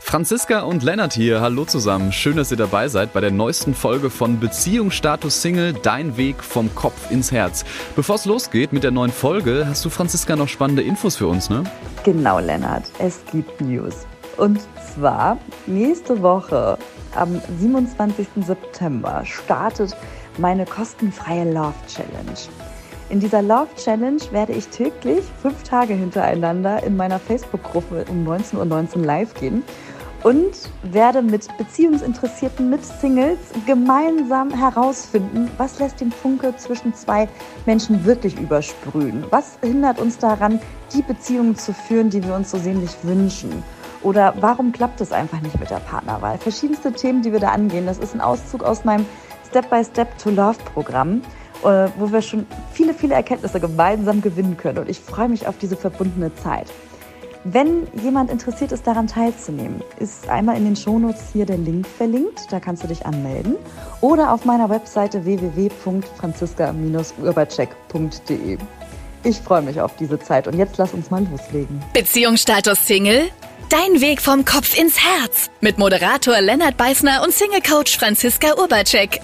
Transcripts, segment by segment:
Franziska und Lennart hier, hallo zusammen. Schön, dass ihr dabei seid bei der neuesten Folge von Beziehungsstatus Single, dein Weg vom Kopf ins Herz. Bevor es losgeht mit der neuen Folge, hast du, Franziska, noch spannende Infos für uns, ne? Genau, Lennart, es gibt News. Und zwar nächste Woche, am 27. September, startet meine kostenfreie Love Challenge. In dieser Love Challenge werde ich täglich fünf Tage hintereinander in meiner Facebook-Gruppe um 19.19 Uhr 19 live gehen und werde mit Beziehungsinteressierten, mit Singles gemeinsam herausfinden, was lässt den Funke zwischen zwei Menschen wirklich übersprühen. Was hindert uns daran, die Beziehungen zu führen, die wir uns so sehnlich wünschen. Oder warum klappt es einfach nicht mit der Partnerwahl? Verschiedenste Themen, die wir da angehen. Das ist ein Auszug aus meinem Step-by-Step-to-Love-Programm. Äh, wo wir schon viele, viele Erkenntnisse gemeinsam gewinnen können. Und ich freue mich auf diese verbundene Zeit. Wenn jemand interessiert ist, daran teilzunehmen, ist einmal in den Shownotes hier der Link verlinkt. Da kannst du dich anmelden. Oder auf meiner Webseite www.franziska-urbacek.de. Ich freue mich auf diese Zeit und jetzt lass uns mal loslegen. Beziehungsstatus Single? Dein Weg vom Kopf ins Herz. Mit Moderator Lennart Beißner und Single-Coach Franziska Urbacek.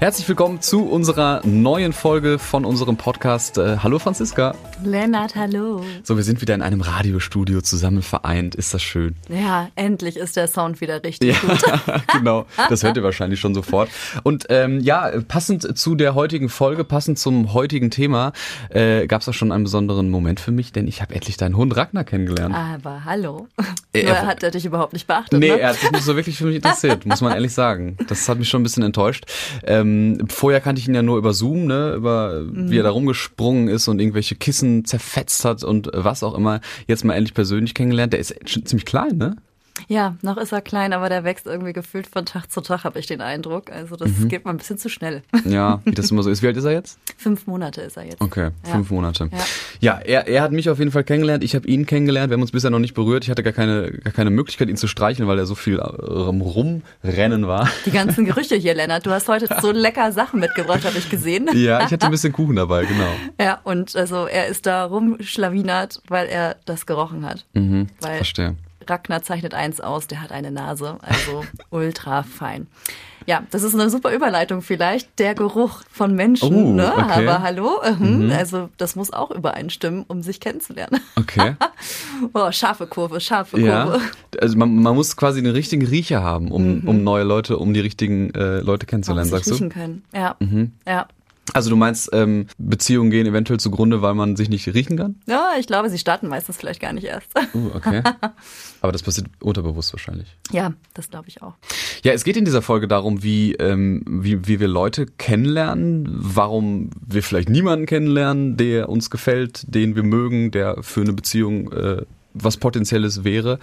Herzlich willkommen zu unserer neuen Folge von unserem Podcast. Äh, hallo Franziska. Lennart, hallo. So, wir sind wieder in einem Radiostudio zusammen vereint. Ist das schön? Ja, endlich ist der Sound wieder richtig ja, gut. genau, das hört ihr wahrscheinlich schon sofort. Und ähm, ja, passend zu der heutigen Folge, passend zum heutigen Thema, äh, gab es auch schon einen besonderen Moment für mich, denn ich habe endlich deinen Hund Ragnar kennengelernt. Aber hallo. Äh, er, hat er dich überhaupt nicht beachtet? Nee, ne? er hat sich nicht so wirklich für mich interessiert, muss man ehrlich sagen. Das hat mich schon ein bisschen enttäuscht. Ähm, ähm, vorher kannte ich ihn ja nur über Zoom, ne, über mhm. wie er da rumgesprungen ist und irgendwelche Kissen zerfetzt hat und was auch immer. Jetzt mal endlich persönlich kennengelernt. Der ist ziemlich klein, ne? Ja, noch ist er klein, aber der wächst irgendwie gefühlt von Tag zu Tag, habe ich den Eindruck. Also das mhm. geht mal ein bisschen zu schnell. Ja, wie das immer so ist. Wie alt ist er jetzt? Fünf Monate ist er jetzt. Okay, ja. fünf Monate. Ja, ja er, er hat mich auf jeden Fall kennengelernt. Ich habe ihn kennengelernt. Wir haben uns bisher noch nicht berührt. Ich hatte gar keine, gar keine Möglichkeit, ihn zu streicheln, weil er so viel rumrennen war. Die ganzen Gerüche hier, Lennart. Du hast heute so lecker Sachen mitgebracht, habe ich gesehen. Ja, ich hatte ein bisschen Kuchen dabei, genau. Ja, und also er ist da rumschlawinert, weil er das gerochen hat. Mhm, weil verstehe. Ragnar zeichnet eins aus, der hat eine Nase, also ultra fein. Ja, das ist eine super Überleitung vielleicht. Der Geruch von Menschen, oh, ne? Okay. Aber hallo, mhm. mhm. also das muss auch übereinstimmen, um sich kennenzulernen. Okay. oh, scharfe Kurve, scharfe Kurve. Ja. Also man, man muss quasi den richtigen Riecher haben, um, mhm. um neue Leute, um die richtigen äh, Leute kennenzulernen, sagst du? riechen können. Ja. Mhm. Ja. Also du meinst, ähm, Beziehungen gehen eventuell zugrunde, weil man sich nicht riechen kann? Ja, ich glaube, sie starten meistens vielleicht gar nicht erst. Uh, okay. Aber das passiert unterbewusst wahrscheinlich. Ja, das glaube ich auch. Ja, es geht in dieser Folge darum, wie, ähm, wie, wie wir Leute kennenlernen, warum wir vielleicht niemanden kennenlernen, der uns gefällt, den wir mögen, der für eine Beziehung äh, was Potenzielles wäre.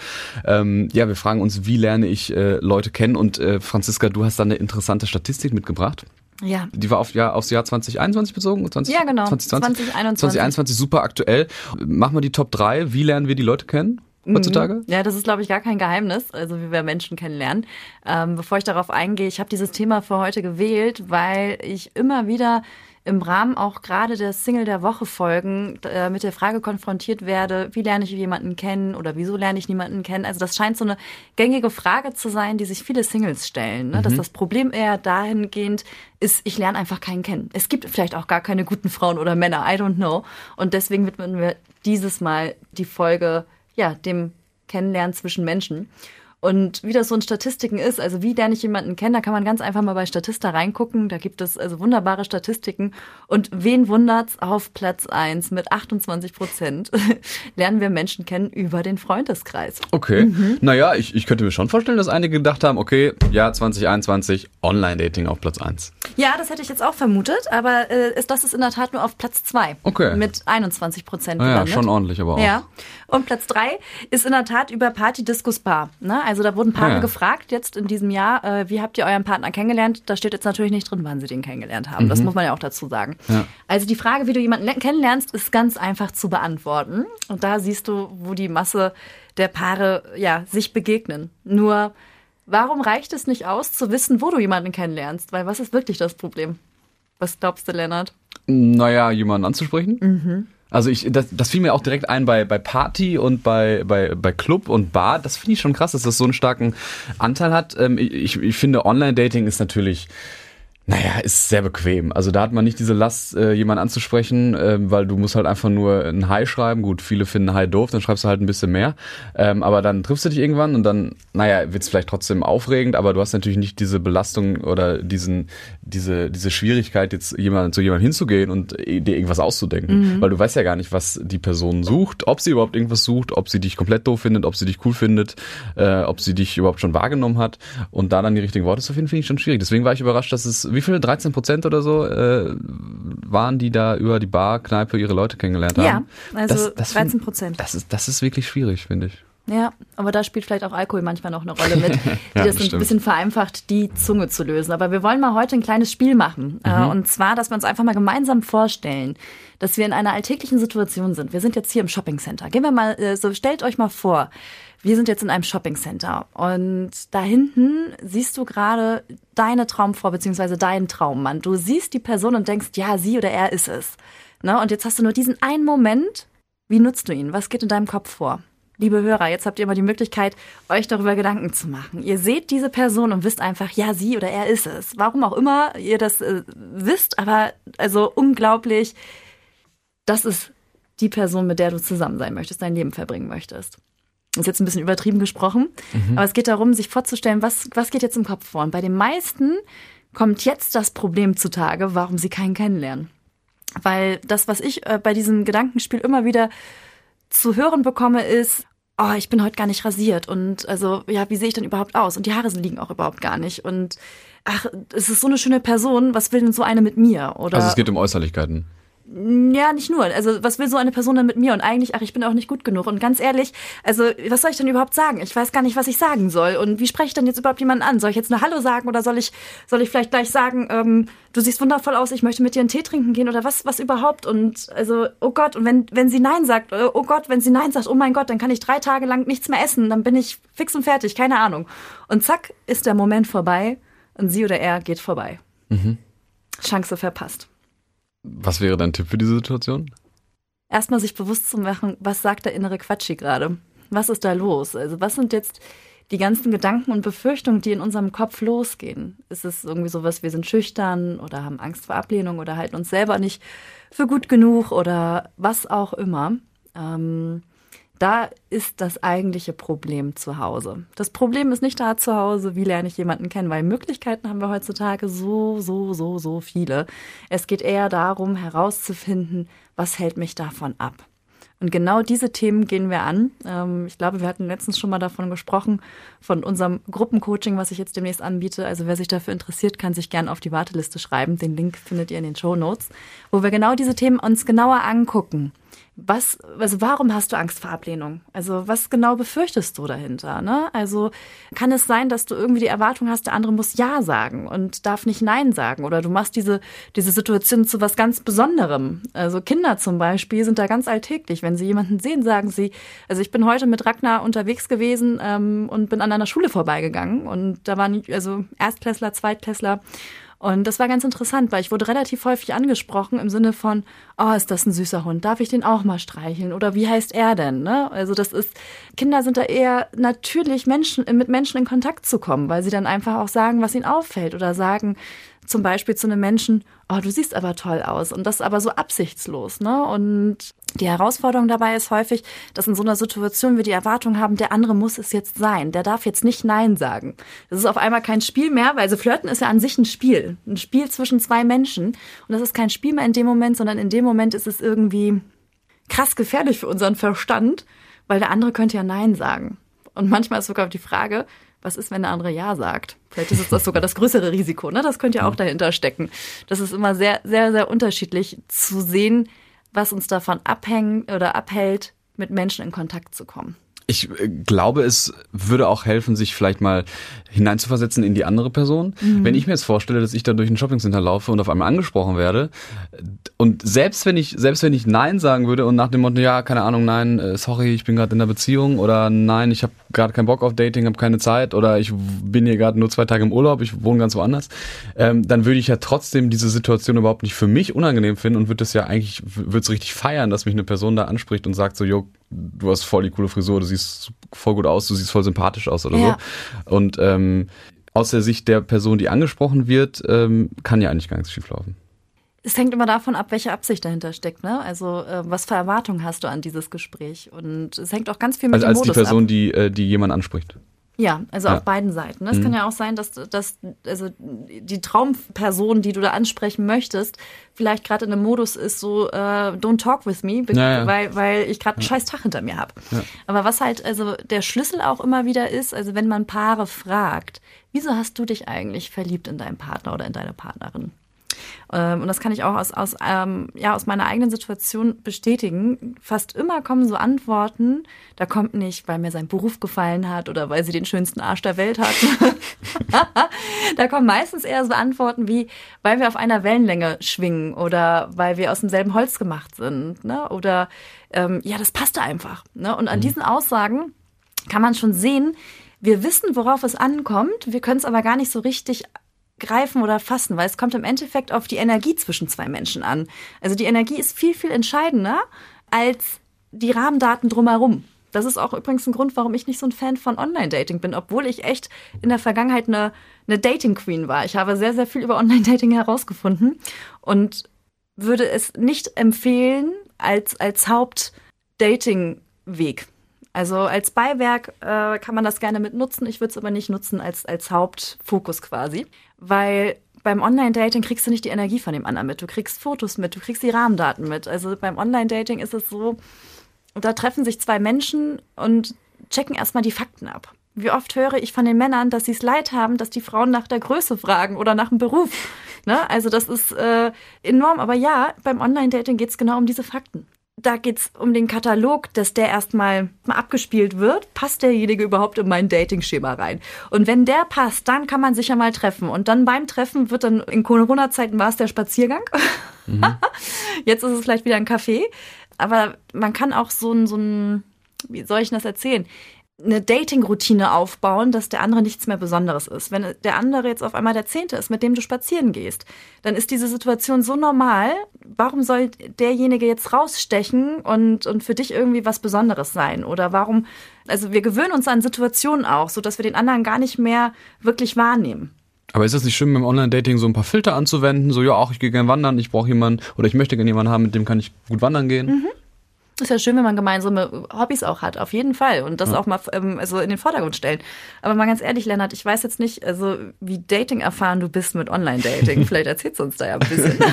Ähm, ja, wir fragen uns, wie lerne ich äh, Leute kennen? Und äh, Franziska, du hast da eine interessante Statistik mitgebracht. Ja. Die war auf Jahr, aufs Jahr 2021 bezogen? 20, ja, genau. 2020? 2021. 2021, super aktuell. Mach mal die Top 3. Wie lernen wir die Leute kennen? Heutzutage? Ja, das ist, glaube ich, gar kein Geheimnis, also wie wir Menschen kennenlernen. Ähm, bevor ich darauf eingehe, ich habe dieses Thema für heute gewählt, weil ich immer wieder im Rahmen auch gerade der Single der Woche Folgen äh, mit der Frage konfrontiert werde, wie lerne ich jemanden kennen oder wieso lerne ich niemanden kennen. Also das scheint so eine gängige Frage zu sein, die sich viele Singles stellen. Ne? Mhm. Dass das Problem eher dahingehend ist, ich lerne einfach keinen kennen. Es gibt vielleicht auch gar keine guten Frauen oder Männer, I don't know. Und deswegen widmen wir dieses Mal die Folge ja dem Kennenlernen zwischen Menschen. Und wie das so in Statistiken ist, also wie lerne ich jemanden kennen, da kann man ganz einfach mal bei Statista reingucken. Da gibt es also wunderbare Statistiken. Und wen wundert's? Auf Platz eins mit 28 Prozent lernen wir Menschen kennen über den Freundeskreis. Okay. Mhm. Naja, ich, ich könnte mir schon vorstellen, dass einige gedacht haben, okay, ja, 2021, Online-Dating auf Platz eins. Ja, das hätte ich jetzt auch vermutet, aber äh, das ist in der Tat nur auf Platz zwei. Okay. Mit 21 Prozent. Ja, schon ordentlich, aber auch. Ja. Und Platz drei ist in der Tat über Party Diskus Bar. Ne? Also da wurden Paare ja. gefragt jetzt in diesem Jahr, äh, wie habt ihr euren Partner kennengelernt? Da steht jetzt natürlich nicht drin, wann sie den kennengelernt haben. Mhm. Das muss man ja auch dazu sagen. Ja. Also die Frage, wie du jemanden kennenlernst, ist ganz einfach zu beantworten. Und da siehst du, wo die Masse der Paare ja sich begegnen. Nur warum reicht es nicht aus, zu wissen, wo du jemanden kennenlernst? Weil was ist wirklich das Problem? Was glaubst du, Lennart? Naja, jemanden anzusprechen. Mhm. Also ich, das, das fiel mir auch direkt ein bei, bei Party und bei, bei, bei Club und Bar. Das finde ich schon krass, dass das so einen starken Anteil hat. Ähm, ich, ich finde, Online-Dating ist natürlich naja, ist sehr bequem. Also da hat man nicht diese Last, äh, jemanden anzusprechen, äh, weil du musst halt einfach nur ein Hi schreiben. Gut, viele finden Hi doof, dann schreibst du halt ein bisschen mehr. Ähm, aber dann triffst du dich irgendwann und dann, naja, wird's vielleicht trotzdem aufregend, aber du hast natürlich nicht diese Belastung oder diesen, diese, diese Schwierigkeit, jetzt jemand, zu jemandem hinzugehen und dir irgendwas auszudenken. Mhm. Weil du weißt ja gar nicht, was die Person sucht, ob sie überhaupt irgendwas sucht, ob sie dich komplett doof findet, ob sie dich cool findet, äh, ob sie dich überhaupt schon wahrgenommen hat. Und da dann die richtigen Worte zu finden, finde ich schon schwierig. Deswegen war ich überrascht, dass es wie viel? 13 Prozent oder so äh, waren, die da über die Bar, Kneipe ihre Leute kennengelernt haben. Ja, also das, das 13 Prozent. Das ist, das ist wirklich schwierig, finde ich. Ja, aber da spielt vielleicht auch Alkohol manchmal noch eine Rolle mit, die ja, das ein bisschen vereinfacht, die Zunge zu lösen. Aber wir wollen mal heute ein kleines Spiel machen. Äh, mhm. Und zwar, dass wir uns einfach mal gemeinsam vorstellen, dass wir in einer alltäglichen Situation sind. Wir sind jetzt hier im Shopping Center. Gehen wir mal, äh, so stellt euch mal vor, wir sind jetzt in einem Shopping Center und da hinten siehst du gerade deine Traumfrau beziehungsweise deinen Traummann. Du siehst die Person und denkst, ja, sie oder er ist es. Ne? Und jetzt hast du nur diesen einen Moment. Wie nutzt du ihn? Was geht in deinem Kopf vor? Liebe Hörer, jetzt habt ihr immer die Möglichkeit, euch darüber Gedanken zu machen. Ihr seht diese Person und wisst einfach, ja, sie oder er ist es. Warum auch immer ihr das äh, wisst, aber also unglaublich, das ist die Person, mit der du zusammen sein möchtest, dein Leben verbringen möchtest. Das ist jetzt ein bisschen übertrieben gesprochen, mhm. aber es geht darum, sich vorzustellen, was, was geht jetzt im Kopf vor. Und bei den meisten kommt jetzt das Problem zutage, warum sie keinen kennenlernen. Weil das, was ich äh, bei diesem Gedankenspiel immer wieder zu hören bekomme, ist, oh, ich bin heute gar nicht rasiert und also, ja, wie sehe ich denn überhaupt aus? Und die Haare liegen auch überhaupt gar nicht. Und ach, es ist so eine schöne Person, was will denn so eine mit mir? Oder also es geht um Äußerlichkeiten. Ja, nicht nur. Also, was will so eine Person dann mit mir? Und eigentlich, ach, ich bin auch nicht gut genug. Und ganz ehrlich, also, was soll ich denn überhaupt sagen? Ich weiß gar nicht, was ich sagen soll. Und wie spreche ich denn jetzt überhaupt jemanden an? Soll ich jetzt eine Hallo sagen oder soll ich, soll ich vielleicht gleich sagen, ähm, du siehst wundervoll aus, ich möchte mit dir einen Tee trinken gehen oder was, was überhaupt? Und also, oh Gott, und wenn, wenn sie Nein sagt, äh, oh Gott, wenn sie Nein sagt, oh mein Gott, dann kann ich drei Tage lang nichts mehr essen, dann bin ich fix und fertig, keine Ahnung. Und zack, ist der Moment vorbei und sie oder er geht vorbei. Mhm. Chance verpasst. Was wäre dein Tipp für diese Situation? Erstmal sich bewusst zu machen, was sagt der innere Quatschi gerade? Was ist da los? Also was sind jetzt die ganzen Gedanken und Befürchtungen, die in unserem Kopf losgehen? Ist es irgendwie sowas, wir sind schüchtern oder haben Angst vor Ablehnung oder halten uns selber nicht für gut genug oder was auch immer? Ähm, da ist das eigentliche Problem zu Hause. Das Problem ist nicht da zu Hause, wie lerne ich jemanden kennen, weil Möglichkeiten haben wir heutzutage so, so, so, so viele. Es geht eher darum, herauszufinden, was hält mich davon ab. Und genau diese Themen gehen wir an. Ähm, ich glaube, wir hatten letztens schon mal davon gesprochen, von unserem Gruppencoaching, was ich jetzt demnächst anbiete. Also wer sich dafür interessiert, kann sich gerne auf die Warteliste schreiben. Den Link findet ihr in den Show Notes, wo wir genau diese Themen uns genauer angucken was, also warum hast du Angst vor Ablehnung? Also was genau befürchtest du dahinter? Ne? Also kann es sein, dass du irgendwie die Erwartung hast, der andere muss Ja sagen und darf nicht Nein sagen oder du machst diese, diese Situation zu was ganz Besonderem. Also Kinder zum Beispiel sind da ganz alltäglich. Wenn sie jemanden sehen, sagen sie, also ich bin heute mit Ragnar unterwegs gewesen ähm, und bin an einer Schule vorbeigegangen und da waren also Erstklässler, Zweitklässler und das war ganz interessant, weil ich wurde relativ häufig angesprochen im Sinne von, oh, ist das ein süßer Hund? Darf ich den auch mal streicheln? Oder wie heißt er denn? Ne? Also das ist, Kinder sind da eher natürlich Menschen, mit Menschen in Kontakt zu kommen, weil sie dann einfach auch sagen, was ihnen auffällt oder sagen, zum Beispiel zu einem Menschen, oh, du siehst aber toll aus. Und das aber so absichtslos, ne? Und die Herausforderung dabei ist häufig, dass in so einer Situation wir die Erwartung haben, der andere muss es jetzt sein. Der darf jetzt nicht Nein sagen. Das ist auf einmal kein Spiel mehr, weil so Flirten ist ja an sich ein Spiel. Ein Spiel zwischen zwei Menschen. Und das ist kein Spiel mehr in dem Moment, sondern in dem Moment ist es irgendwie krass gefährlich für unseren Verstand, weil der andere könnte ja Nein sagen. Und manchmal ist sogar die Frage, was ist, wenn der andere Ja sagt? Vielleicht ist das sogar das größere Risiko, ne? Das könnte ja auch dahinter stecken. Das ist immer sehr, sehr, sehr unterschiedlich zu sehen, was uns davon abhängt oder abhält, mit Menschen in Kontakt zu kommen. Ich äh, glaube, es würde auch helfen, sich vielleicht mal hineinzuversetzen in die andere Person. Mhm. Wenn ich mir jetzt vorstelle, dass ich da durch ein Shoppingcenter laufe und auf einmal angesprochen werde und selbst wenn ich selbst wenn ich nein sagen würde und nach dem Motto ja keine Ahnung nein äh, sorry ich bin gerade in der Beziehung oder nein ich habe gerade keinen Bock auf Dating habe keine Zeit oder ich bin hier gerade nur zwei Tage im Urlaub ich wohne ganz woanders ähm, dann würde ich ja trotzdem diese Situation überhaupt nicht für mich unangenehm finden und würde das ja eigentlich würde es richtig feiern dass mich eine Person da anspricht und sagt so jo du hast voll die coole Frisur, du siehst voll gut aus, du siehst voll sympathisch aus oder ja. so. Und ähm, aus der Sicht der Person, die angesprochen wird, ähm, kann ja eigentlich gar nichts schieflaufen. Es hängt immer davon ab, welche Absicht dahinter steckt. Ne? Also äh, was für Erwartungen hast du an dieses Gespräch? Und es hängt auch ganz viel mit also als Modus die Person, ab. die äh, die jemand anspricht. Ja, also ja. auf beiden Seiten. Es mhm. kann ja auch sein, dass, dass also die Traumperson, die du da ansprechen möchtest, vielleicht gerade in einem Modus ist, so äh, don't talk with me, ja, ja. weil weil ich gerade einen scheiß Tag hinter mir habe. Aber was halt also der Schlüssel auch immer wieder ist, also wenn man Paare fragt, wieso hast du dich eigentlich verliebt in deinen Partner oder in deine Partnerin? Ähm, und das kann ich auch aus, aus, ähm, ja, aus meiner eigenen Situation bestätigen. Fast immer kommen so Antworten, da kommt nicht, weil mir sein Beruf gefallen hat oder weil sie den schönsten Arsch der Welt hat. da kommen meistens eher so Antworten wie, weil wir auf einer Wellenlänge schwingen oder weil wir aus demselben Holz gemacht sind. Ne? Oder ähm, ja, das passte einfach. Ne? Und an mhm. diesen Aussagen kann man schon sehen, wir wissen, worauf es ankommt, wir können es aber gar nicht so richtig greifen oder fassen, weil es kommt im Endeffekt auf die Energie zwischen zwei Menschen an. Also die Energie ist viel, viel entscheidender als die Rahmendaten drumherum. Das ist auch übrigens ein Grund, warum ich nicht so ein Fan von Online-Dating bin, obwohl ich echt in der Vergangenheit eine, eine Dating-Queen war. Ich habe sehr, sehr viel über Online-Dating herausgefunden und würde es nicht empfehlen als, als Haupt-Dating-Weg. Also als Beiwerk äh, kann man das gerne mit nutzen. Ich würde es aber nicht nutzen als, als Hauptfokus quasi, weil beim Online-Dating kriegst du nicht die Energie von dem anderen mit. Du kriegst Fotos mit, du kriegst die Rahmendaten mit. Also beim Online-Dating ist es so, da treffen sich zwei Menschen und checken erstmal die Fakten ab. Wie oft höre ich von den Männern, dass sie es leid haben, dass die Frauen nach der Größe fragen oder nach dem Beruf. Ne? Also das ist äh, enorm. Aber ja, beim Online-Dating geht es genau um diese Fakten da geht's um den Katalog, dass der erstmal abgespielt wird. Passt derjenige überhaupt in mein Dating-Schema rein? Und wenn der passt, dann kann man sich ja mal treffen. Und dann beim Treffen wird dann in Corona-Zeiten war es der Spaziergang. Mhm. Jetzt ist es vielleicht wieder ein Café. Aber man kann auch so ein, so ein, wie soll ich das erzählen? Eine Dating-Routine aufbauen, dass der andere nichts mehr Besonderes ist. Wenn der andere jetzt auf einmal der Zehnte ist, mit dem du spazieren gehst, dann ist diese Situation so normal. Warum soll derjenige jetzt rausstechen und, und für dich irgendwie was Besonderes sein? Oder warum, also wir gewöhnen uns an Situationen auch, so dass wir den anderen gar nicht mehr wirklich wahrnehmen. Aber ist es nicht schön, beim Online-Dating so ein paar Filter anzuwenden? So, ja, auch ich gehe gerne wandern, ich brauche jemanden oder ich möchte gerne jemanden haben, mit dem kann ich gut wandern gehen. Mhm. Ist ja schön, wenn man gemeinsame Hobbys auch hat, auf jeden Fall. Und das ja. auch mal ähm, also in den Vordergrund stellen. Aber mal ganz ehrlich, Lennart, ich weiß jetzt nicht, also wie Dating erfahren du bist mit Online-Dating. Vielleicht erzählst du uns da ja ein bisschen.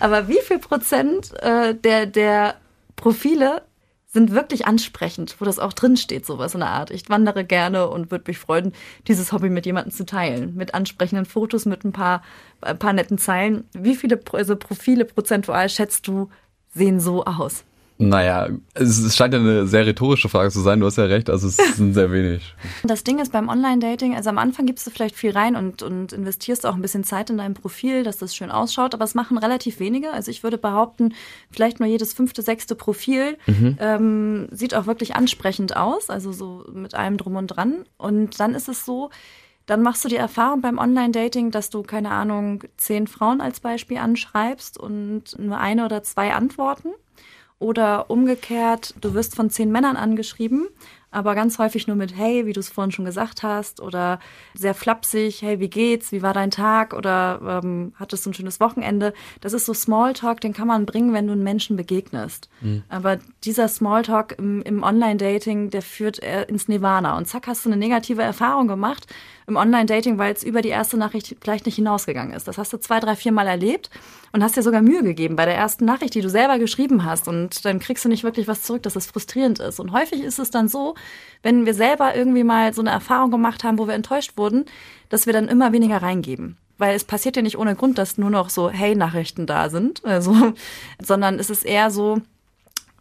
Aber wie viel Prozent äh, der, der Profile sind wirklich ansprechend, wo das auch drin steht, sowas in der Art. Ich wandere gerne und würde mich freuen, dieses Hobby mit jemandem zu teilen. Mit ansprechenden Fotos, mit ein paar, ein paar netten Zeilen. Wie viele also Profile prozentual schätzt du, sehen so aus? Naja, es scheint ja eine sehr rhetorische Frage zu sein. Du hast ja recht, also es sind sehr wenig. Das Ding ist beim Online-Dating, also am Anfang gibst du vielleicht viel rein und, und investierst auch ein bisschen Zeit in dein Profil, dass das schön ausschaut, aber es machen relativ wenige. Also ich würde behaupten, vielleicht nur jedes fünfte, sechste Profil mhm. ähm, sieht auch wirklich ansprechend aus, also so mit allem drum und dran. Und dann ist es so, dann machst du die Erfahrung beim Online-Dating, dass du, keine Ahnung, zehn Frauen als Beispiel anschreibst und nur eine oder zwei antworten. Oder umgekehrt, du wirst von zehn Männern angeschrieben aber ganz häufig nur mit Hey, wie du es vorhin schon gesagt hast, oder sehr flapsig, hey, wie geht's, wie war dein Tag oder ähm, hattest du ein schönes Wochenende. Das ist so Smalltalk, den kann man bringen, wenn du einen Menschen begegnest. Mhm. Aber dieser Smalltalk im, im Online-Dating, der führt ins Nirvana. Und zack, hast du eine negative Erfahrung gemacht im Online-Dating, weil es über die erste Nachricht gleich nicht hinausgegangen ist. Das hast du zwei, drei, vier Mal erlebt und hast dir sogar Mühe gegeben bei der ersten Nachricht, die du selber geschrieben hast. Und dann kriegst du nicht wirklich was zurück, dass es frustrierend ist. Und häufig ist es dann so, wenn wir selber irgendwie mal so eine Erfahrung gemacht haben, wo wir enttäuscht wurden, dass wir dann immer weniger reingeben. Weil es passiert ja nicht ohne Grund, dass nur noch so Hey-Nachrichten da sind, also, sondern es ist eher so,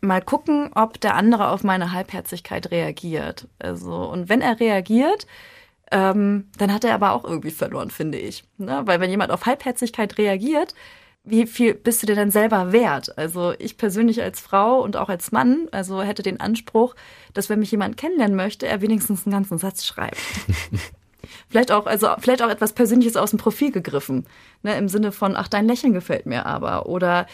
mal gucken, ob der andere auf meine Halbherzigkeit reagiert. Also, und wenn er reagiert, ähm, dann hat er aber auch irgendwie verloren, finde ich. Ne? Weil wenn jemand auf Halbherzigkeit reagiert, wie viel bist du dir denn selber wert? Also ich persönlich als Frau und auch als Mann, also hätte den Anspruch, dass wenn mich jemand kennenlernen möchte, er wenigstens einen ganzen Satz schreibt. vielleicht auch, also vielleicht auch etwas Persönliches aus dem Profil gegriffen, ne, im Sinne von, ach, dein Lächeln gefällt mir aber oder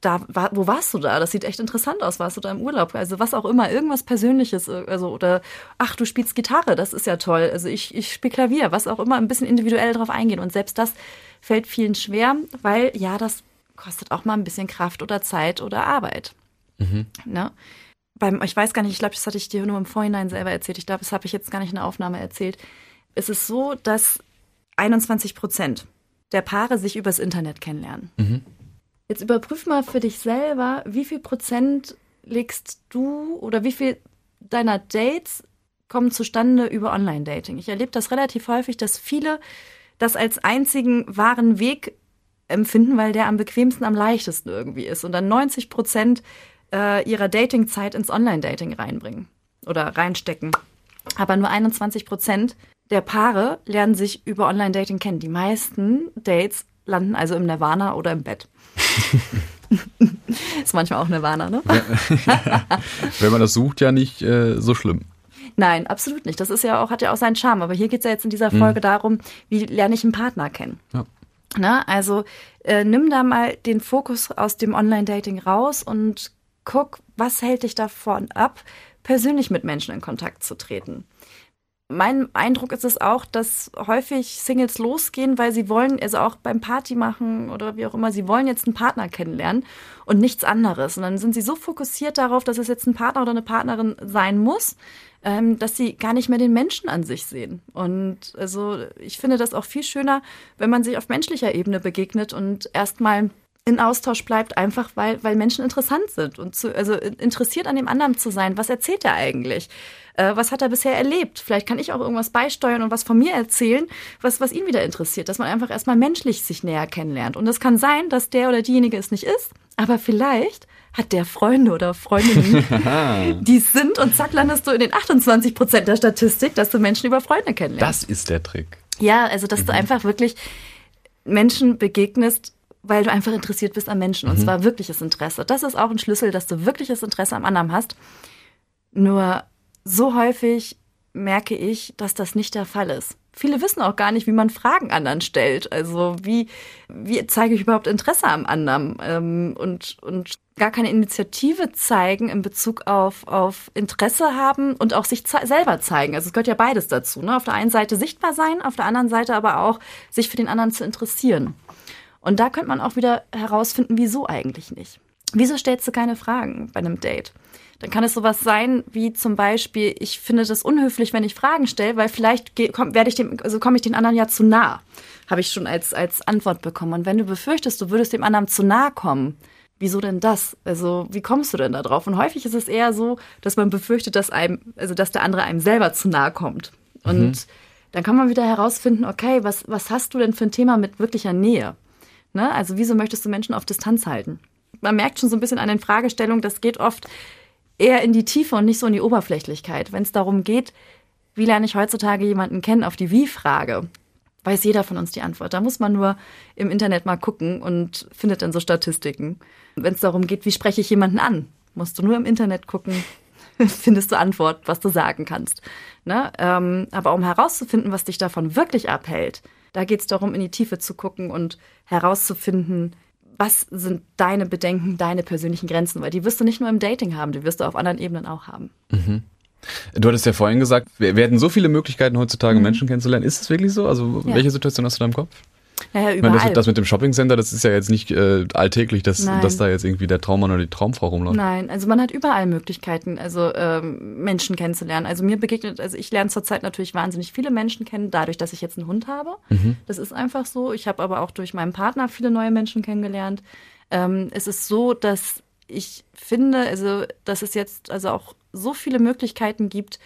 da, wo warst du da? Das sieht echt interessant aus. Warst du da im Urlaub? Also was auch immer, irgendwas Persönliches, äh, also oder ach, du spielst Gitarre, das ist ja toll. Also ich, ich spiele Klavier, was auch immer, ein bisschen individuell drauf eingehen. Und selbst das fällt vielen schwer, weil ja, das kostet auch mal ein bisschen Kraft oder Zeit oder Arbeit. Mhm. Ne? Beim, ich weiß gar nicht, ich glaube, das hatte ich dir nur im Vorhinein selber erzählt. Ich glaube, das habe ich jetzt gar nicht in der Aufnahme erzählt. Es ist so, dass 21 Prozent der Paare sich übers Internet kennenlernen. Mhm. Jetzt überprüf mal für dich selber, wie viel Prozent legst du oder wie viel deiner Dates kommen zustande über Online-Dating. Ich erlebe das relativ häufig, dass viele das als einzigen wahren Weg empfinden, weil der am bequemsten, am leichtesten irgendwie ist und dann 90 Prozent äh, ihrer Datingzeit ins Online-Dating reinbringen oder reinstecken. Aber nur 21 Prozent der Paare lernen sich über Online-Dating kennen. Die meisten Dates landen also im Nirvana oder im Bett. ist manchmal auch Nirvana, ne? Wenn man das sucht, ja nicht äh, so schlimm. Nein, absolut nicht. Das ist ja auch, hat ja auch seinen Charme. Aber hier geht es ja jetzt in dieser Folge mhm. darum, wie lerne ich einen Partner kennen. Ja. Na, also äh, nimm da mal den Fokus aus dem Online-Dating raus und guck, was hält dich davon ab, persönlich mit Menschen in Kontakt zu treten mein Eindruck ist es auch, dass häufig Singles losgehen, weil sie wollen, also auch beim Party machen oder wie auch immer, sie wollen jetzt einen Partner kennenlernen und nichts anderes. Und dann sind sie so fokussiert darauf, dass es jetzt ein Partner oder eine Partnerin sein muss, ähm, dass sie gar nicht mehr den Menschen an sich sehen. Und also ich finde das auch viel schöner, wenn man sich auf menschlicher Ebene begegnet und erstmal in Austausch bleibt, einfach weil, weil Menschen interessant sind und zu, also interessiert an dem anderen zu sein. Was erzählt er eigentlich? Äh, was hat er bisher erlebt? Vielleicht kann ich auch irgendwas beisteuern und was von mir erzählen, was, was ihn wieder interessiert, dass man einfach erstmal menschlich sich näher kennenlernt. Und es kann sein, dass der oder diejenige es nicht ist, aber vielleicht hat der Freunde oder Freundinnen, die es sind und zack landest du in den 28 Prozent der Statistik, dass du Menschen über Freunde kennenlernst. Das ist der Trick. Ja, also dass mhm. du einfach wirklich Menschen begegnest, weil du einfach interessiert bist am Menschen und mhm. zwar wirkliches Interesse. Das ist auch ein Schlüssel, dass du wirkliches Interesse am anderen hast. Nur so häufig merke ich, dass das nicht der Fall ist. Viele wissen auch gar nicht, wie man Fragen anderen stellt. Also wie, wie zeige ich überhaupt Interesse am anderen ähm, und, und gar keine Initiative zeigen in Bezug auf, auf Interesse haben und auch sich ze selber zeigen. Also es gehört ja beides dazu. Ne? Auf der einen Seite sichtbar sein, auf der anderen Seite aber auch sich für den anderen zu interessieren. Und da könnte man auch wieder herausfinden, wieso eigentlich nicht. Wieso stellst du keine Fragen bei einem Date? Dann kann es sowas sein wie zum Beispiel, ich finde das unhöflich, wenn ich Fragen stelle, weil vielleicht komm, werde ich dem, also komme ich den anderen ja zu nah. Habe ich schon als, als Antwort bekommen. Und wenn du befürchtest, du würdest dem anderen zu nah kommen, wieso denn das? Also, wie kommst du denn da drauf? Und häufig ist es eher so, dass man befürchtet, dass einem, also dass der andere einem selber zu nahe kommt. Und mhm. dann kann man wieder herausfinden, okay, was, was hast du denn für ein Thema mit wirklicher Nähe? Ne? Also wieso möchtest du Menschen auf Distanz halten? Man merkt schon so ein bisschen an den Fragestellungen, das geht oft eher in die Tiefe und nicht so in die Oberflächlichkeit. Wenn es darum geht, wie lerne ich heutzutage jemanden kennen auf die Wie-Frage, weiß jeder von uns die Antwort. Da muss man nur im Internet mal gucken und findet dann so Statistiken. Wenn es darum geht, wie spreche ich jemanden an, musst du nur im Internet gucken, findest du Antwort, was du sagen kannst. Ne? Ähm, aber um herauszufinden, was dich davon wirklich abhält, da geht es darum, in die Tiefe zu gucken und herauszufinden, was sind deine Bedenken, deine persönlichen Grenzen, weil die wirst du nicht nur im Dating haben, die wirst du auf anderen Ebenen auch haben. Mhm. Du hattest ja vorhin gesagt, wir, wir hätten so viele Möglichkeiten heutzutage, mhm. Menschen kennenzulernen. Ist es wirklich so? Also ja. welche Situation hast du da im Kopf? Naja, überall. Meine, das, das, mit dem Shoppingcenter, das ist ja jetzt nicht äh, alltäglich, dass, dass da jetzt irgendwie der Traummann oder die Traumfrau rumläuft. Nein, also man hat überall Möglichkeiten, also ähm, Menschen kennenzulernen. Also mir begegnet, also ich lerne zurzeit natürlich wahnsinnig viele Menschen kennen, dadurch, dass ich jetzt einen Hund habe. Mhm. Das ist einfach so. Ich habe aber auch durch meinen Partner viele neue Menschen kennengelernt. Ähm, es ist so, dass ich finde, also dass es jetzt also auch so viele Möglichkeiten gibt,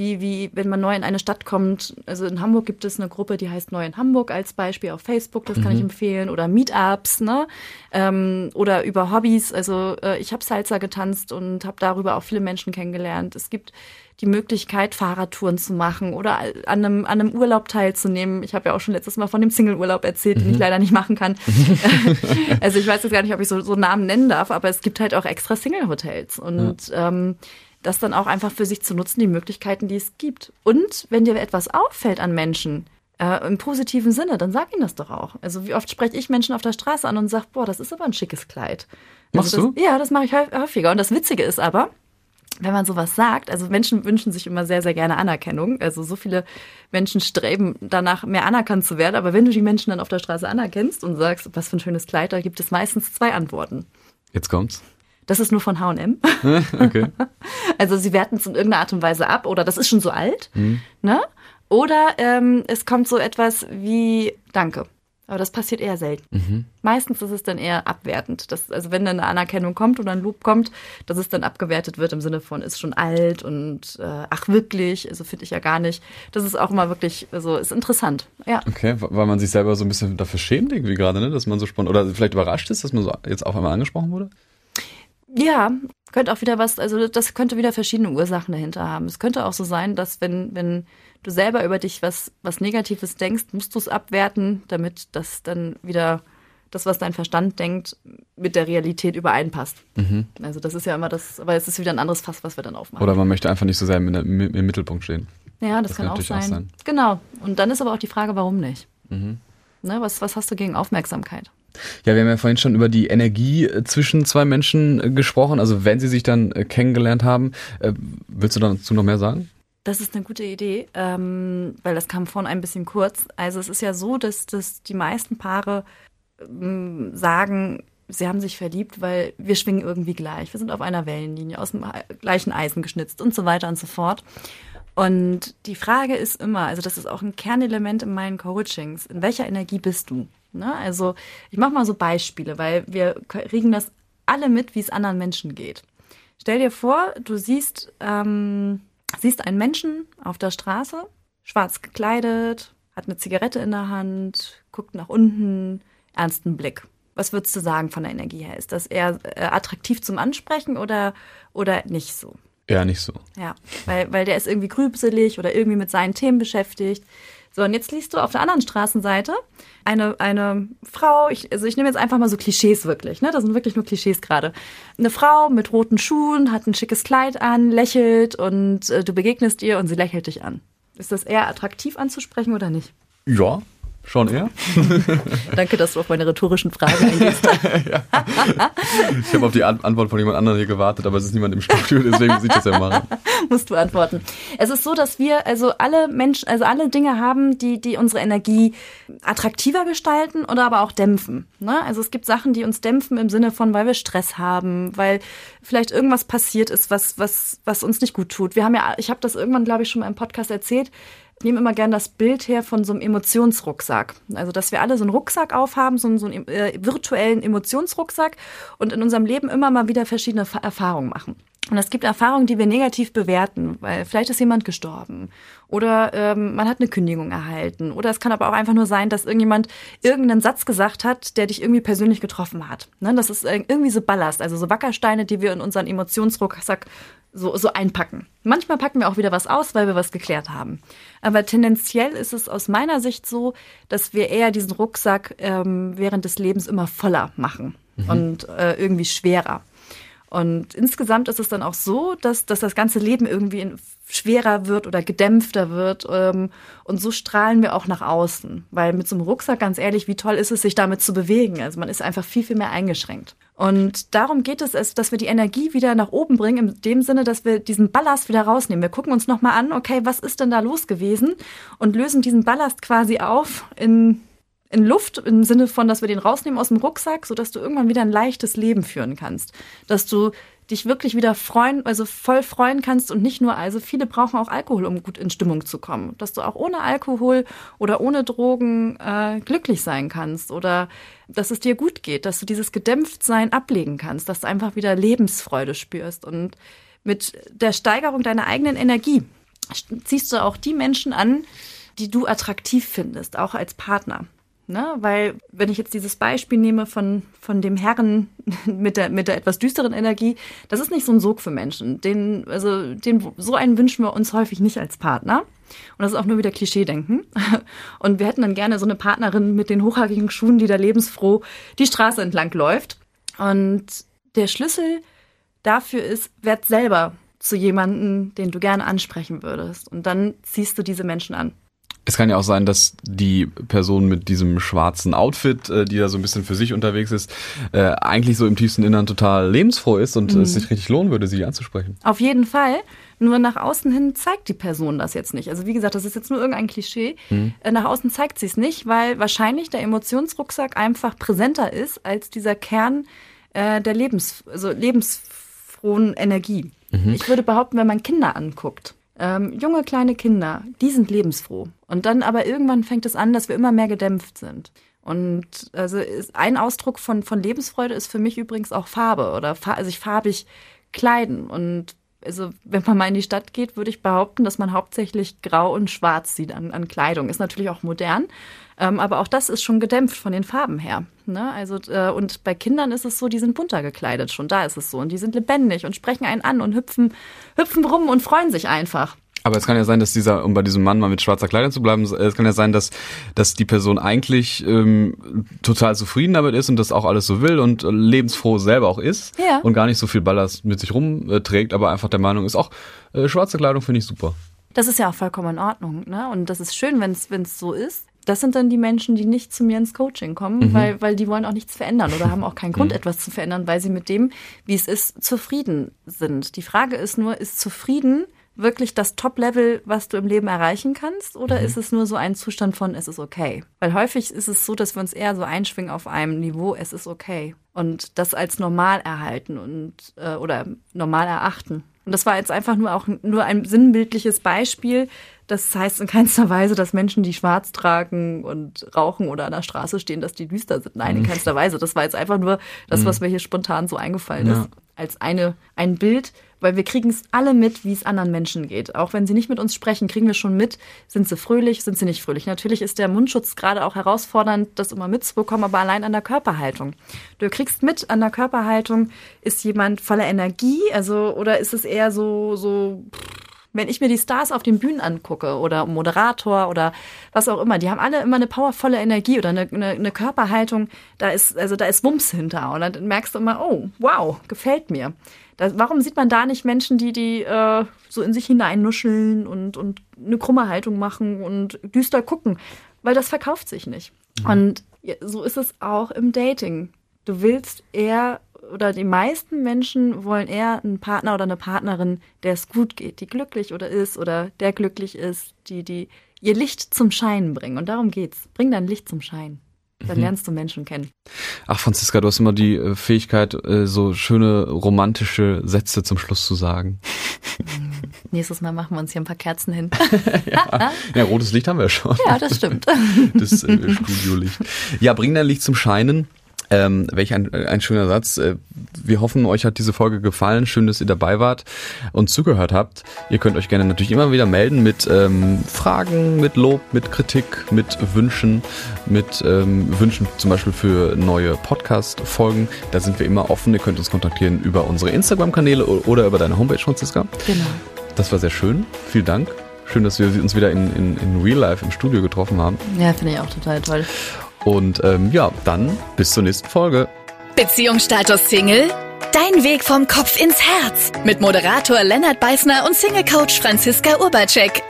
wie, wie, wenn man neu in eine Stadt kommt. Also in Hamburg gibt es eine Gruppe, die heißt Neu in Hamburg als Beispiel auf Facebook, das kann ich empfehlen. Oder Meetups, ne? Ähm, oder über Hobbys. Also äh, ich habe Salsa getanzt und habe darüber auch viele Menschen kennengelernt. Es gibt die Möglichkeit, Fahrradtouren zu machen oder an einem, an einem Urlaub teilzunehmen. Ich habe ja auch schon letztes Mal von dem Single-Urlaub erzählt, den ich leider nicht machen kann. also ich weiß jetzt gar nicht, ob ich so, so Namen nennen darf, aber es gibt halt auch extra Single-Hotels. Und ähm, das dann auch einfach für sich zu nutzen, die Möglichkeiten, die es gibt. Und wenn dir etwas auffällt an Menschen, äh, im positiven Sinne, dann sag ihnen das doch auch. Also wie oft spreche ich Menschen auf der Straße an und sage, boah, das ist aber ein schickes Kleid. Machst also du? das, Ja, das mache ich häufiger. Und das Witzige ist aber, wenn man sowas sagt, also Menschen wünschen sich immer sehr, sehr gerne Anerkennung. Also so viele Menschen streben danach, mehr anerkannt zu werden. Aber wenn du die Menschen dann auf der Straße anerkennst und sagst, was für ein schönes Kleid, da gibt es meistens zwei Antworten. Jetzt kommt's. Das ist nur von H&M. Okay. Also sie werten es in irgendeiner Art und Weise ab oder das ist schon so alt, ne? Oder ähm, es kommt so etwas wie Danke. Aber das passiert eher selten. Meistens ist es dann eher abwertend. Das, also wenn dann eine Anerkennung kommt oder ein Lob kommt, dass es dann abgewertet wird im Sinne von ist schon alt und äh, ach wirklich, also finde ich ja gar nicht. Das ist auch immer wirklich, also ist interessant. Ja. Okay, weil man sich selber so ein bisschen dafür schämt irgendwie gerade, ne? dass man so spontan oder vielleicht überrascht ist, dass man so jetzt auf einmal angesprochen wurde. Ja, könnte auch wieder was, also das könnte wieder verschiedene Ursachen dahinter haben. Es könnte auch so sein, dass wenn, wenn du selber über dich was, was Negatives denkst, musst du es abwerten, damit das dann wieder das, was dein Verstand denkt, mit der Realität übereinpasst. Also das ist ja immer das, aber es ist wieder ein anderes Fass, was wir dann aufmachen. Oder man möchte einfach nicht so sehr im, im, Mittelpunkt stehen. ja, das, das kann kann auch sein. auch sein. Genau. Und dann ist aber auch die Frage, warum nicht? Ne, was, was hast du gegen Aufmerksamkeit? Ja, wir haben ja vorhin schon über die Energie äh, zwischen zwei Menschen äh, gesprochen. Also wenn sie sich dann äh, kennengelernt haben, willst du dazu noch mehr sagen? Das ist eine gute Idee, ähm, weil das kam vorhin ein bisschen kurz. Also es ist ja so, dass, dass die meisten Paare ähm, sagen, sie haben sich verliebt, weil wir schwingen irgendwie gleich. Wir sind auf einer Wellenlinie, aus dem gleichen Eisen geschnitzt und so weiter und so fort. Und die Frage ist immer, also das ist auch ein Kernelement in meinen Coachings, in welcher Energie bist du? Ne? Also ich mache mal so Beispiele, weil wir kriegen das alle mit, wie es anderen Menschen geht. Stell dir vor, du siehst, ähm, siehst einen Menschen auf der Straße, schwarz gekleidet, hat eine Zigarette in der Hand, guckt nach unten, ernsten Blick. Was würdest du sagen von der Energie her? Ist das eher äh, attraktiv zum Ansprechen oder, oder nicht so? Eher nicht so. Ja, weil, weil der ist irgendwie grübselig oder irgendwie mit seinen Themen beschäftigt. So, und jetzt liest du auf der anderen Straßenseite eine, eine Frau, ich, also ich nehme jetzt einfach mal so Klischees wirklich, ne? Das sind wirklich nur Klischees gerade. Eine Frau mit roten Schuhen, hat ein schickes Kleid an, lächelt und äh, du begegnest ihr und sie lächelt dich an. Ist das eher attraktiv anzusprechen oder nicht? Ja, schon eher. Danke, dass du auf meine rhetorischen Fragen eingehst. Ich habe auf die An Antwort von jemand anderem hier gewartet, aber es ist niemand im Studio, deswegen muss ich das ja machen. musst du antworten. Es ist so, dass wir also alle Menschen, also alle Dinge haben, die, die unsere Energie attraktiver gestalten oder aber auch dämpfen. Ne? Also es gibt Sachen, die uns dämpfen im Sinne von, weil wir Stress haben, weil vielleicht irgendwas passiert ist, was, was, was uns nicht gut tut. Wir haben ja, ich habe das irgendwann, glaube ich, schon mal im Podcast erzählt. Ich nehme immer gern das Bild her von so einem Emotionsrucksack. Also, dass wir alle so einen Rucksack aufhaben, so einen, so einen äh, virtuellen Emotionsrucksack und in unserem Leben immer mal wieder verschiedene Fa- Erfahrungen machen. Und es gibt Erfahrungen, die wir negativ bewerten, weil vielleicht ist jemand gestorben oder ähm, man hat eine Kündigung erhalten oder es kann aber auch einfach nur sein, dass irgendjemand irgendeinen Satz gesagt hat, der dich irgendwie persönlich getroffen hat. Ne? Das ist irgendwie so Ballast, also so Wackersteine, die wir in unseren Emotionsrucksack so, so einpacken. Manchmal packen wir auch wieder was aus, weil wir was geklärt haben. Aber tendenziell ist es aus meiner Sicht so, dass wir eher diesen Rucksack ähm, während des Lebens immer voller machen und äh, irgendwie schwerer. Und insgesamt ist es dann auch so, dass, dass das ganze Leben irgendwie schwerer wird oder gedämpfter wird. Ähm, und so strahlen wir auch nach außen. Weil mit so einem Rucksack, ganz ehrlich, wie toll ist es, sich damit zu bewegen? Also man ist einfach viel, viel mehr eingeschränkt. Und darum geht es, dass wir die Energie wieder nach oben bringen, in dem Sinne, dass wir diesen Ballast wieder rausnehmen. Wir gucken uns nochmal an, okay, was ist denn da los gewesen? Und lösen diesen Ballast quasi auf in in Luft im Sinne von, dass wir den rausnehmen aus dem Rucksack, sodass du irgendwann wieder ein leichtes Leben führen kannst. Dass du dich wirklich wieder freuen, also voll freuen kannst und nicht nur, also viele brauchen auch Alkohol, um gut in Stimmung zu kommen. Dass du auch ohne Alkohol oder ohne Drogen äh, glücklich sein kannst oder dass es dir gut geht, dass du dieses Gedämpftsein ablegen kannst, dass du einfach wieder Lebensfreude spürst und mit der Steigerung deiner eigenen Energie ziehst du auch die Menschen an, die du attraktiv findest, auch als Partner. Ne? Weil, wenn ich jetzt dieses Beispiel nehme von, von dem Herren mit der, mit der etwas düsteren Energie, das ist nicht so ein Sog für Menschen. Den, also, den, so einen wünschen wir uns häufig nicht als Partner. Und das ist auch nur wieder Klischee-Denken. Und wir hätten dann gerne so eine Partnerin mit den hochhackigen Schuhen, die da lebensfroh die Straße entlang läuft. Und der Schlüssel dafür ist, werd selber zu jemanden, den du gerne ansprechen würdest. Und dann ziehst du diese Menschen an. Es kann ja auch sein, dass die Person mit diesem schwarzen Outfit, äh, die da so ein bisschen für sich unterwegs ist, äh, eigentlich so im tiefsten Innern total lebensfroh ist und mhm. es sich richtig lohnen würde, sie anzusprechen. Auf jeden Fall. Nur nach außen hin zeigt die Person das jetzt nicht. Also wie gesagt, das ist jetzt nur irgendein Klischee. Mhm. Äh, nach außen zeigt sie es nicht, weil wahrscheinlich der Emotionsrucksack einfach präsenter ist als dieser Kern äh, der Lebens, also lebensfrohen Energie. Mhm. Ich würde behaupten, wenn man Kinder anguckt, ähm, junge kleine Kinder, die sind lebensfroh. Und dann aber irgendwann fängt es an, dass wir immer mehr gedämpft sind. Und also ein Ausdruck von, von Lebensfreude ist für mich übrigens auch Farbe oder fa sich farbig kleiden. Und also wenn man mal in die Stadt geht, würde ich behaupten, dass man hauptsächlich grau und schwarz sieht an, an Kleidung. Ist natürlich auch modern, ähm, aber auch das ist schon gedämpft von den Farben her. Ne? Also, äh, und bei Kindern ist es so, die sind bunter gekleidet, schon da ist es so. Und die sind lebendig und sprechen einen an und hüpfen, hüpfen rum und freuen sich einfach. Aber es kann ja sein, dass dieser, um bei diesem Mann mal mit schwarzer Kleidung zu bleiben, es kann ja sein, dass, dass die Person eigentlich ähm, total zufrieden damit ist und das auch alles so will und lebensfroh selber auch ist ja. und gar nicht so viel Ballast mit sich rumträgt, aber einfach der Meinung ist, auch äh, schwarze Kleidung finde ich super. Das ist ja auch vollkommen in Ordnung, ne? Und das ist schön, wenn es so ist das sind dann die Menschen, die nicht zu mir ins Coaching kommen, mhm. weil, weil die wollen auch nichts verändern oder haben auch keinen Grund, mhm. etwas zu verändern, weil sie mit dem, wie es ist, zufrieden sind. Die Frage ist nur, ist zufrieden wirklich das Top-Level, was du im Leben erreichen kannst, oder mhm. ist es nur so ein Zustand von, es ist okay? Weil häufig ist es so, dass wir uns eher so einschwingen auf einem Niveau, es ist okay. Und das als normal erhalten und äh, oder normal erachten. Und das war jetzt einfach nur auch nur ein sinnbildliches Beispiel. Das heißt in keinster Weise, dass Menschen, die schwarz tragen und rauchen oder an der Straße stehen, dass die düster sind. Nein, in mhm. keinster Weise. Das war jetzt einfach nur das, was mhm. mir hier spontan so eingefallen ja. ist. Als eine, ein Bild, weil wir kriegen es alle mit, wie es anderen Menschen geht. Auch wenn sie nicht mit uns sprechen, kriegen wir schon mit, sind sie fröhlich, sind sie nicht fröhlich. Natürlich ist der Mundschutz gerade auch herausfordernd, das immer mitzubekommen, aber allein an der Körperhaltung. Du kriegst mit an der Körperhaltung, ist jemand voller Energie, also oder ist es eher so so wenn ich mir die Stars auf den Bühnen angucke oder Moderator oder was auch immer, die haben alle immer eine powervolle Energie oder eine, eine, eine Körperhaltung, da ist, also da ist Wumms hinter. Und dann merkst du immer, oh, wow, gefällt mir. Da, warum sieht man da nicht Menschen, die die äh, so in sich hineinnuscheln und, und eine krumme Haltung machen und düster gucken? Weil das verkauft sich nicht. Mhm. Und so ist es auch im Dating. Du willst eher oder die meisten Menschen wollen eher einen Partner oder eine Partnerin, der es gut geht, die glücklich oder ist oder der glücklich ist, die die ihr Licht zum Scheinen bringen. Und darum geht's. Bring dein Licht zum Schein. Dann mhm. lernst du Menschen kennen. Ach, Franziska, du hast immer die äh, Fähigkeit, äh, so schöne romantische Sätze zum Schluss zu sagen. Nächstes Mal machen wir uns hier ein paar Kerzen hin. ja. ja, rotes Licht haben wir schon. Ja, das stimmt. Das äh, Studiolicht. Ja, bring dein Licht zum Scheinen. Ähm, welch ein, ein schöner Satz. Äh, wir hoffen, euch hat diese Folge gefallen. Schön, dass ihr dabei wart und zugehört habt. Ihr könnt euch gerne natürlich immer wieder melden mit ähm, Fragen, mit Lob, mit Kritik, mit Wünschen, mit ähm, Wünschen zum Beispiel für neue Podcast-Folgen. Da sind wir immer offen. Ihr könnt uns kontaktieren über unsere Instagram-Kanäle oder über deine Homepage, Franziska. Genau. Das war sehr schön. Vielen Dank. Schön, dass wir uns wieder in, in, in Real Life im Studio getroffen haben. Ja, finde ich auch total toll. Und ähm, ja, dann bis zur nächsten Folge. Beziehungsstatus Single? Dein Weg vom Kopf ins Herz. Mit Moderator Lennart Beißner und Single-Coach Franziska Urbacek.